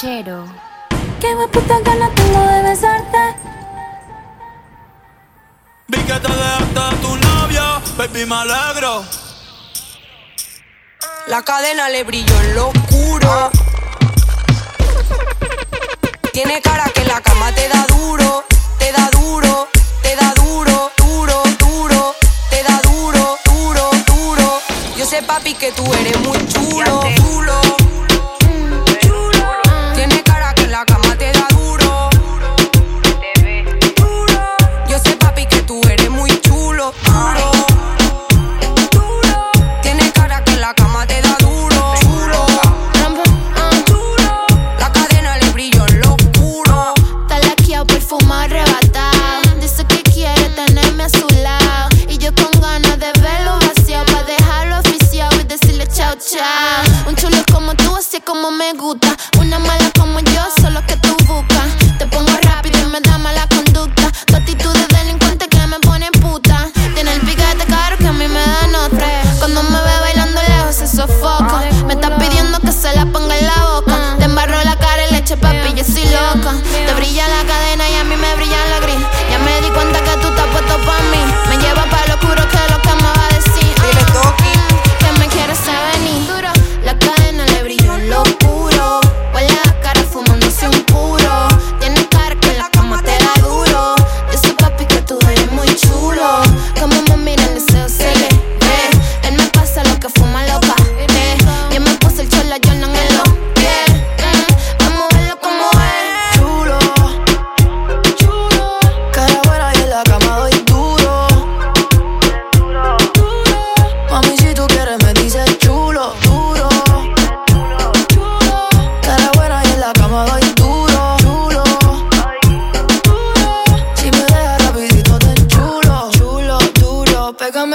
Chero. Qué puta gana tengo de besarte. Vi que te dejaste a tu novio, baby, me alegro. La cadena le brilló en lo oscuro. Tiene cara que la cama te da duro, te da duro, te da duro, duro, duro, te da duro, duro, duro. Yo sé, papi, que tú eres muy chulo, chulo. child.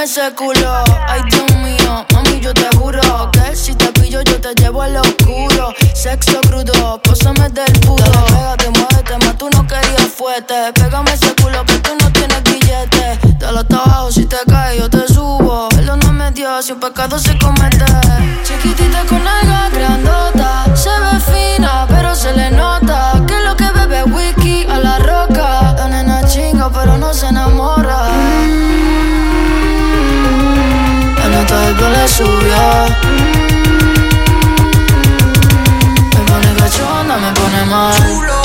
Ese culo, ay Dios mío, mami yo te juro que si te pillo yo te llevo al oscuro. Sexo crudo, pósame del. Dale, pégate, muévete, más tú no querías fuerte. Pégame ese culo que tú no tienes billete. Dale hasta abajo, si te caes yo te subo. Perdóname Dios, si un pecado se comete. Chiquitita con alga grandota, se ve fina pero se le nota que lo que bebe whisky a la roca. La nena chinga pero no se enamora. Me pone cachonda, me pone mal.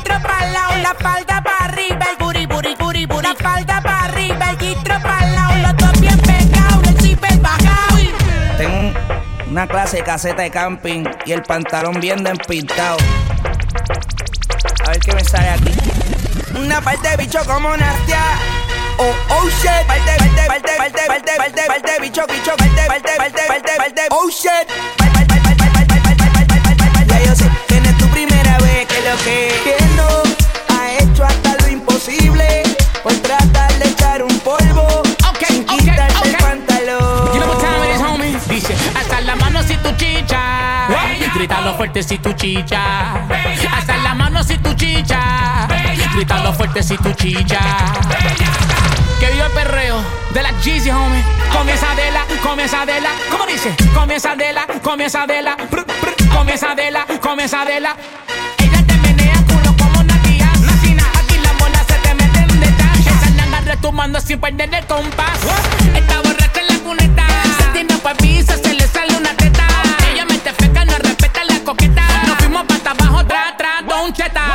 Gistro para lado, la falda para arriba, el buri, buri, buri, buri. La falda para arriba, el gistro para lado, los dos bien pegados, el zipper bajado. Tengo un- una clase de caseta de camping y el pantalón bien despintado. A ver qué me sale aquí. Una parte de bicho como Nastia. Oh, oh shit. Parte, parte, parte, parte, parte, parte, parte, bicho, bicho, parte, parte, parte, parte, parte, oh shit. Lo que no ha hecho hasta lo imposible por tratar de echar un polvo sin quitarte el pantalón. You know what time it is, homie? Dice, hasta la mano si tu chicha. Grítalo fuerte si tu chicha. Hasta la mano si tu chicha. Grítalo fuerte si tu chicha. Que viva el perreo de la Jeezy, homie. Comienza de la, comienza de la. ¿Cómo dice? Comienza de la, comienza de la. Comienza de la, comienza de la. tomando sin perder el compás. ¿What? Está borracha en la cuneta. Se tiene papisa, se le sale una teta. Ella me feca, no respeta la coqueta. Nos fuimos para abajo, tra, tra, don cheta.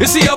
You see,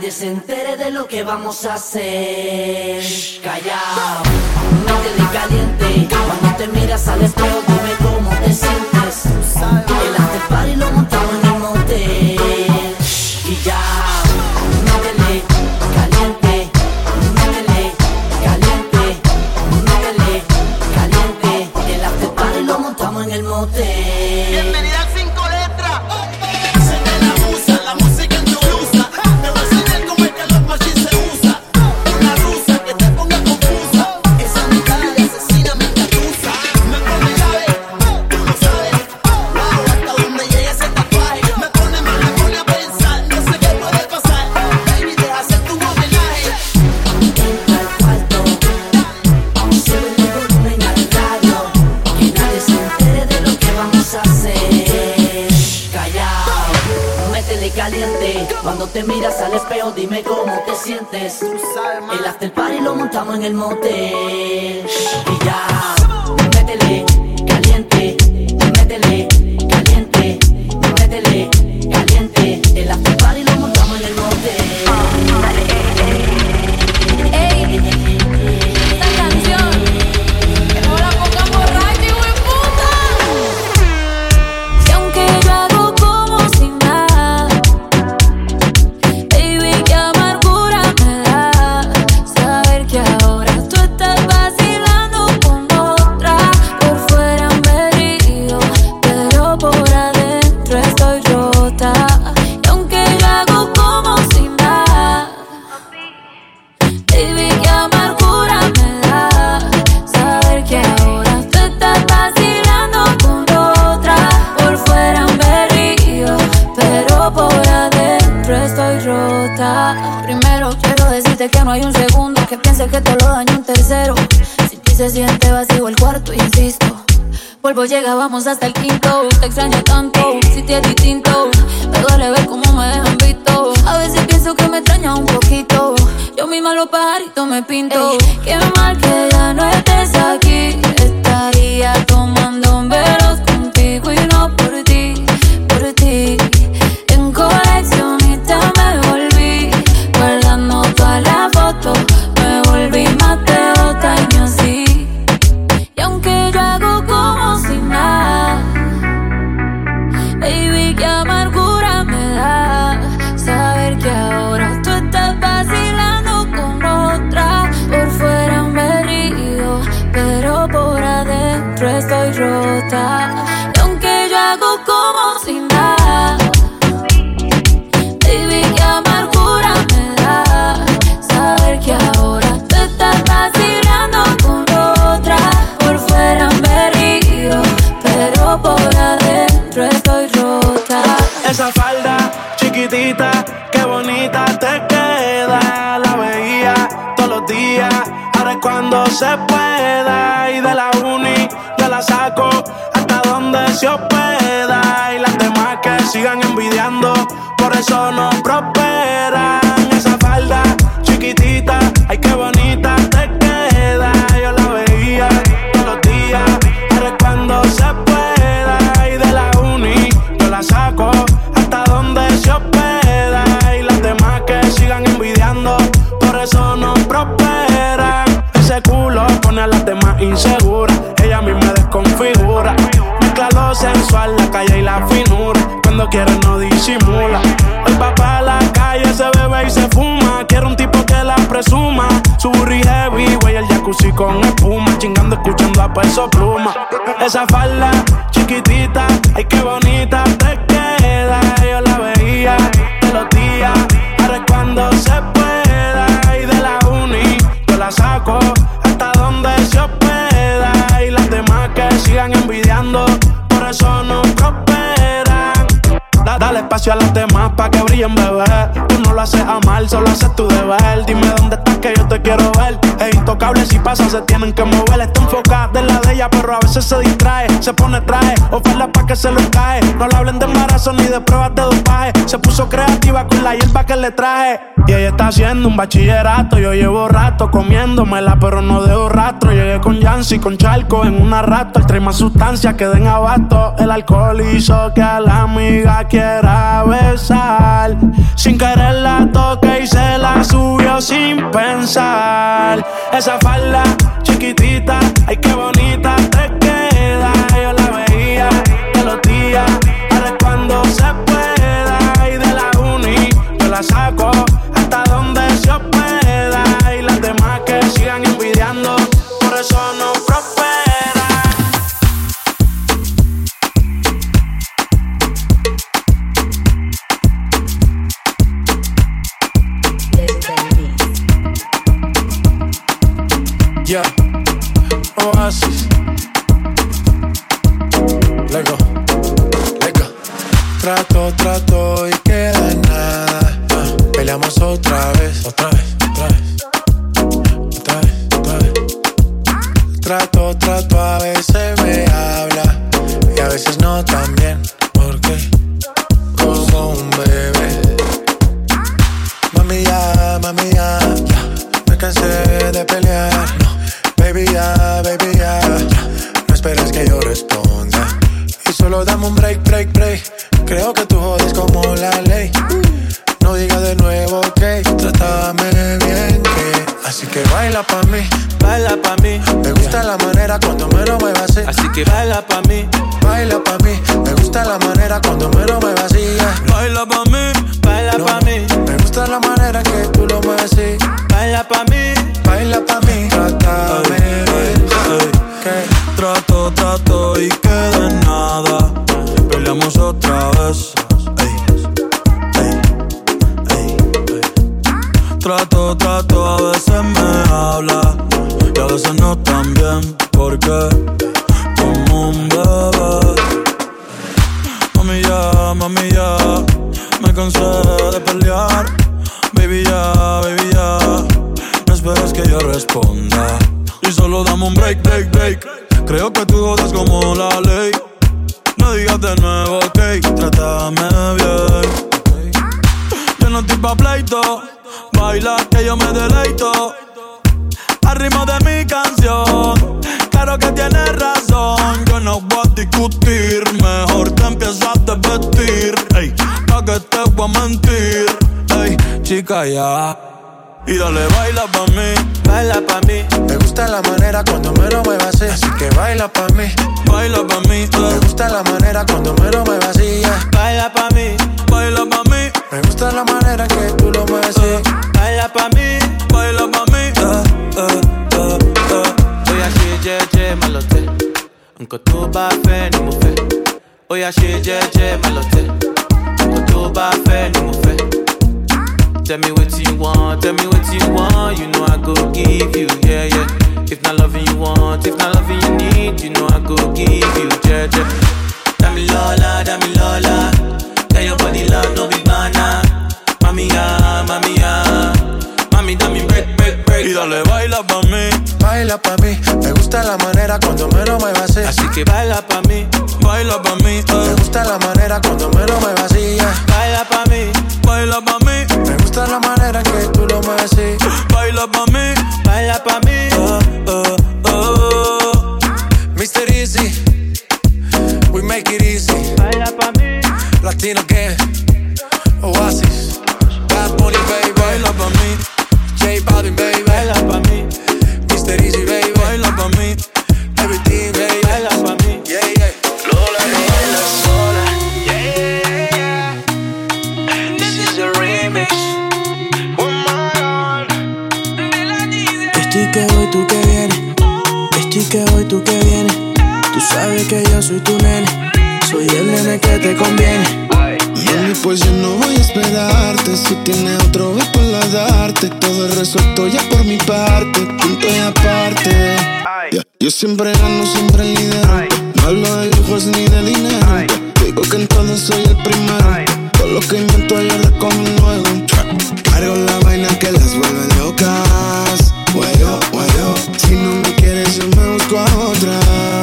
nadie se entere de lo que vamos a hacer. Callao, métele caliente. Cuando te miras al espejo, dime cómo te sientes. tarmangue elle montait polvo llegábamos hasta el quinto. Te extraño tanto, si te es distinto. Me duele ver cómo me dejan visto. A veces pienso que me extraña un poquito. Yo misma los pajaritos me pinto. Qué mal que ya no está. pueda. Y de la uni yo la saco hasta donde se hospeda. Y las demás que sigan envidiando, por eso no peso pluma. Esa falda chiquitita, ay qué bonita te queda. Yo la veía de los días, ahora es cuando se pueda. Y de la uni yo la saco hasta donde se hospeda. Y las demás que sigan envidiando, por eso no prosperan. Da, dale espacio a las demás pa' que brillen, bebé. Tú no lo haces a mal, solo haces tu deber. Dime dónde estás que yo te quiero ver cables si pasa se tienen que mover. Está enfocada de la pero a veces se distrae. Se pone traje o falda pa' que se lo cae. No le hablen de embarazo ni de pruebas de dopaje. Se puso creativa con la hierba que le traje. Y ella está haciendo un bachillerato. Yo llevo rato comiéndomela, pero no dejo rastro. Llegué con Yancy, con Charco en una rato. El sustancias que den abasto. El alcohol hizo que a la amiga quiera besar. Sin querer la toque y se la subió sin pensar. Esa falda chiquitita, ay qué bonita Yeah, Oasis. Lego, Lego. Trato, trato y que tú lo mueves así. baila pa' mí. Baila pa' mí. Chica, ya. Y dale, baila pa' mí, baila pa' mí. Me gusta la manera cuando me lo muevas así. Así que baila pa' mí. baila pa' mí, Me gusta la manera cuando me lo muevas así. yeah. Baila pa' mí, baila pa' mí, Me gusta la manera que tú lo mueves así. baila pa' mí, baila pa' mí. Eh, eh. Oya ṣe jẹ́jẹ́ má lọ tẹ̀, nǹkan tó bá fẹ́ ni. Oya ṣe jẹ́jẹ́ má lọ tẹ̀, nǹkan tó bá fẹ́ ni fẹ́. Tell me what you want, tell me what you want, you know I go give you, yeah, yeah. If not loving you want, if not loving you need, you know I go give you, yeah, yeah. Dami Lola, Dami Lola, tell your body love, no be banana. Mami ya, mami ya, mami dame break, break, break. Y dale, baila pa' mí, Baila pa' mí. Me gusta la manera cuando me lo muevas así. Así que baila pa' mí, baila pa' mí, Me eh. gusta la manera cuando me lo muevas así. yeah. baila pa' mí, Todo lo que invento ayer de como nuevo. Cargo la vaina que las vuelve locas. Guayo, guayo. Si no me quieres, yo me busco a otra.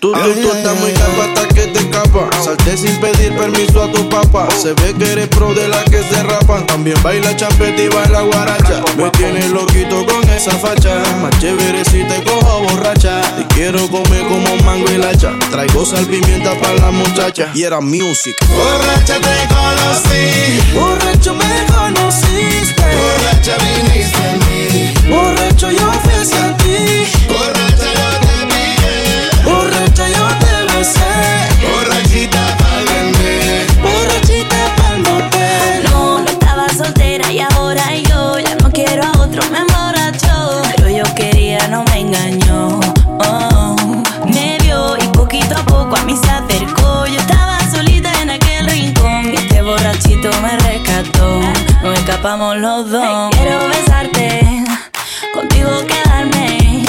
Tú, tú, tú estás muy capa hasta que te escapa. Salté sin pedir permiso a tu papá. Se ve que eres pro de la que se rapan. También baila champeta y baila guaracha. Me tienes loquito con esa facha. Más chévere si te cojo borracha. Te quiero comer como mango y lacha. Traigo sal pimienta para la muchacha. Y era music. Borracha te conocí. Borracho me conociste. Borracha viniste a mí. Borracho yo fui Nos escapamos los dos. Quiero besarte, contigo quedarme.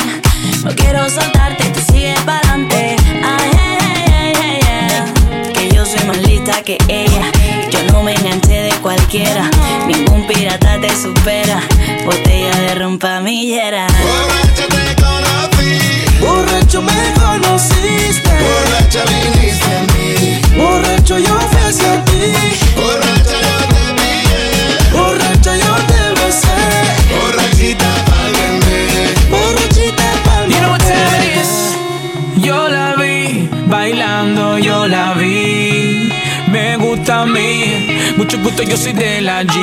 No quiero soltarte, tú sigues pa'lante. Ay, ay, ay, ay, ay. Que yo soy más lista que ella. Yo no me enganché de cualquiera. Gusto, yo soy de la G.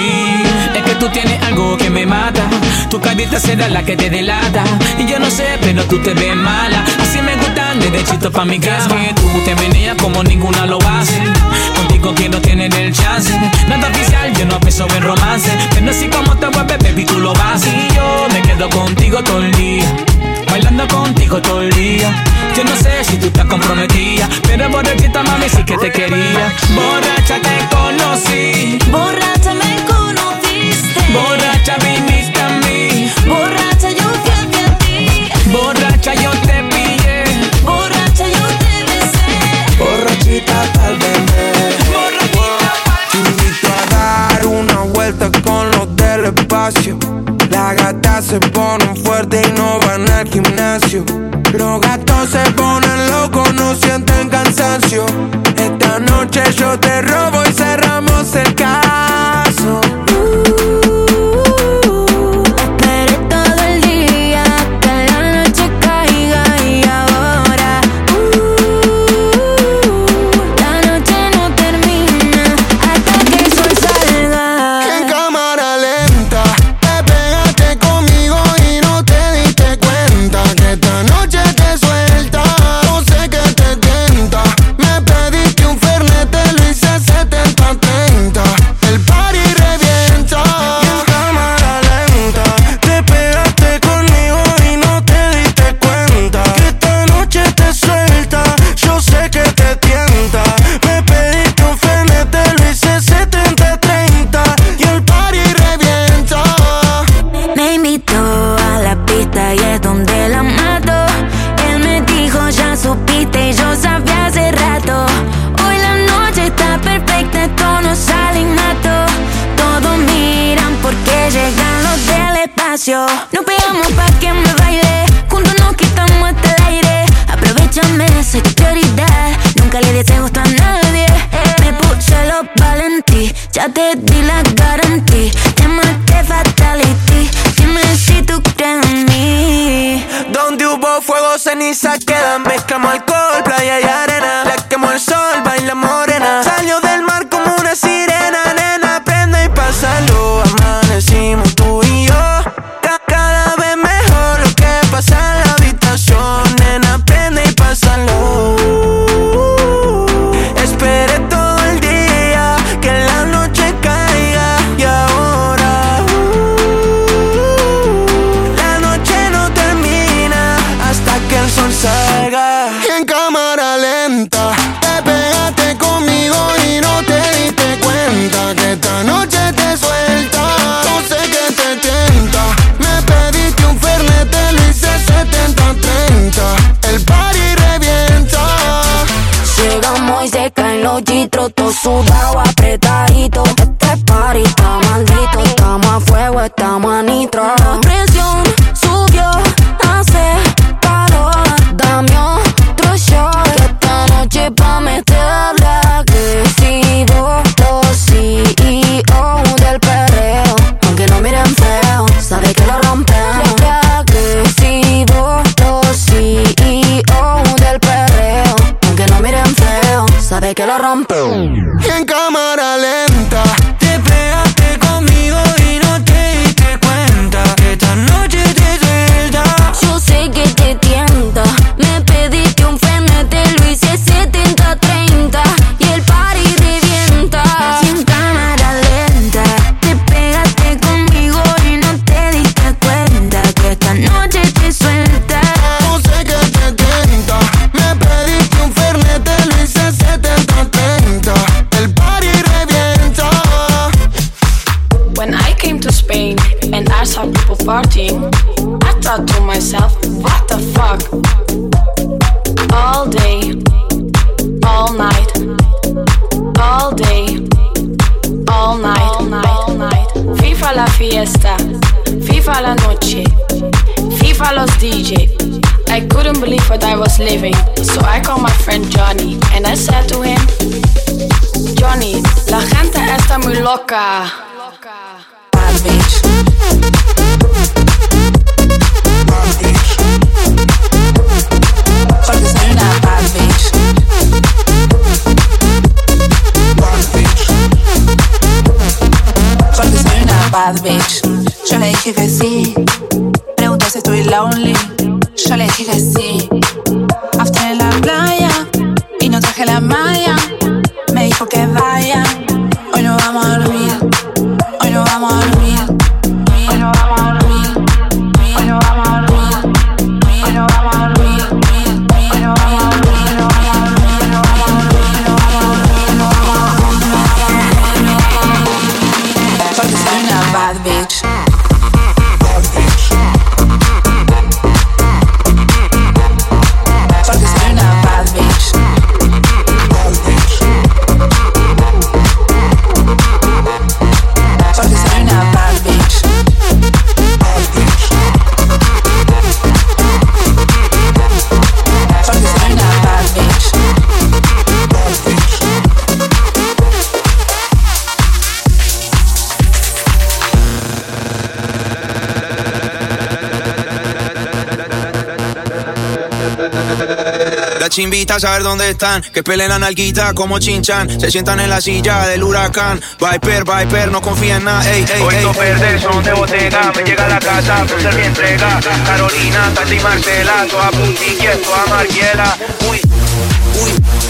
Es que tú tienes algo que me mata. Tu carita será la que te delata. Y yo no sé, pero tú te ves mala. Así me gustan derechito pa' mi casa. que tú te meneas como ninguna lo hace. Contigo quiero tener el chance. Nada oficial, yo no pienso en romance. Pero así como te mueves, baby, tú lo vas. Y yo me quedo contigo todo el contigo todo el día. Yo no sé si tú estás comprometida, pero borrachita mami sí que te quería. Borracha te conocí, Borracha me conociste. borracha viniste a mí, Borracha yo fui hacia ti. borracha yo te pillé. Borracha yo te besé. Borrachita pa'l bebé. Te invito a dar una vuelta con los del espacio. Las gatas se ponen gimnasio. Los gatos se ponen locos, no sienten cansancio. Esta noche yo te robo y cerramos el caso. Ya te di la garantía. Llámate fatality, dime si tú crees en mí. Donde hubo fuego, ceniza quedan. Mezclamos alcohol, playa y arena. Loca. Loca. Tá, bad bitch. Yo le dije que sí. Preguntó si estoy lonely. Yo le dije que sí. chimbitas, saber dónde están. Que peleen la nalguita como chinchan. Se sientan en la silla del huracán. Viper, Viper, no confía en nada. Ey, ey, Hoy no perder, son de botega. Me llega a la casa, pues por ser mi entrega. Carolina, Tati Marcela, toda puntilla, toda marquiela. Uy, uy.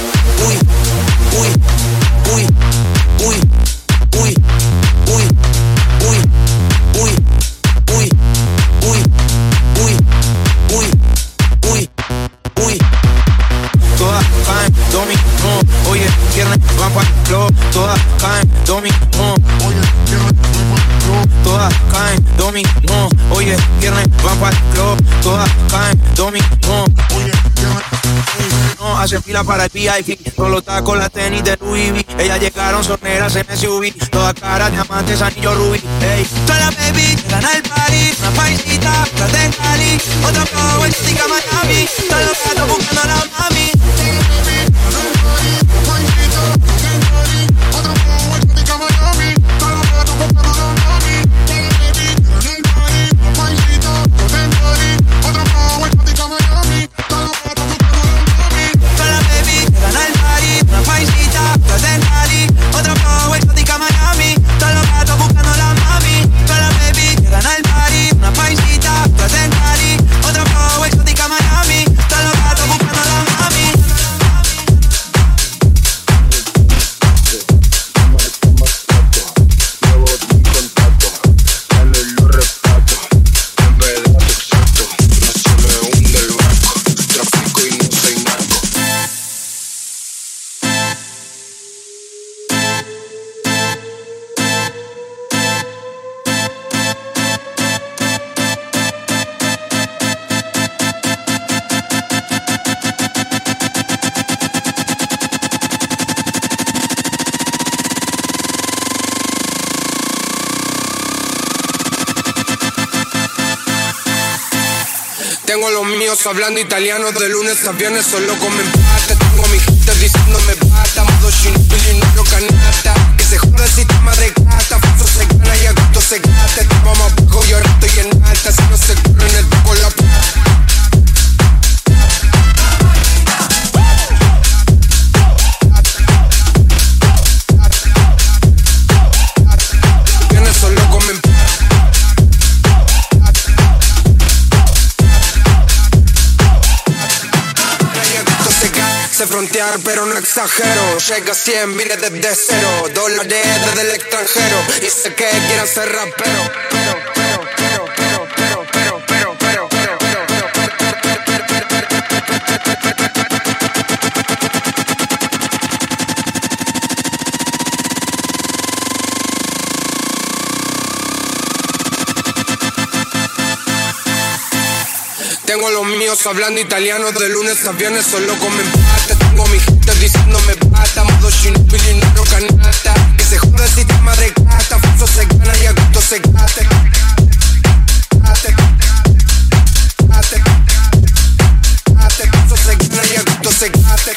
se fila para el VIP. Solo está con las tenis de Louis v. Ellas llegaron soneras en SUV. Toda cara, diamantes, anillo rubí. Ey, soy la baby, gana el party. Una paisita, la de Cali, otra hablando italiano de lunes a viernes solo comen plata. Tengo mi gente diciéndome bata, modo y no lo canata. Que se joda el sistema de gata, Foso se gana y a gusto se gata. Te vamos abajo y ahora estoy en alta, si no se corre corren el poco la plata. Pero no exagero. Llega a 100, vine desde cero. Dólares desde el extranjero. Y sé que quiero ser rapero. Tengo Hablando italiano de lunes a viernes, solo comen pata. Tengo mi gente diciéndome pata, modo shinopili, no canata. Que se joda el sistema de gata, falso se gana y a gusto se gate. Gate, gate, gate, falso se gana y a gusto se gate.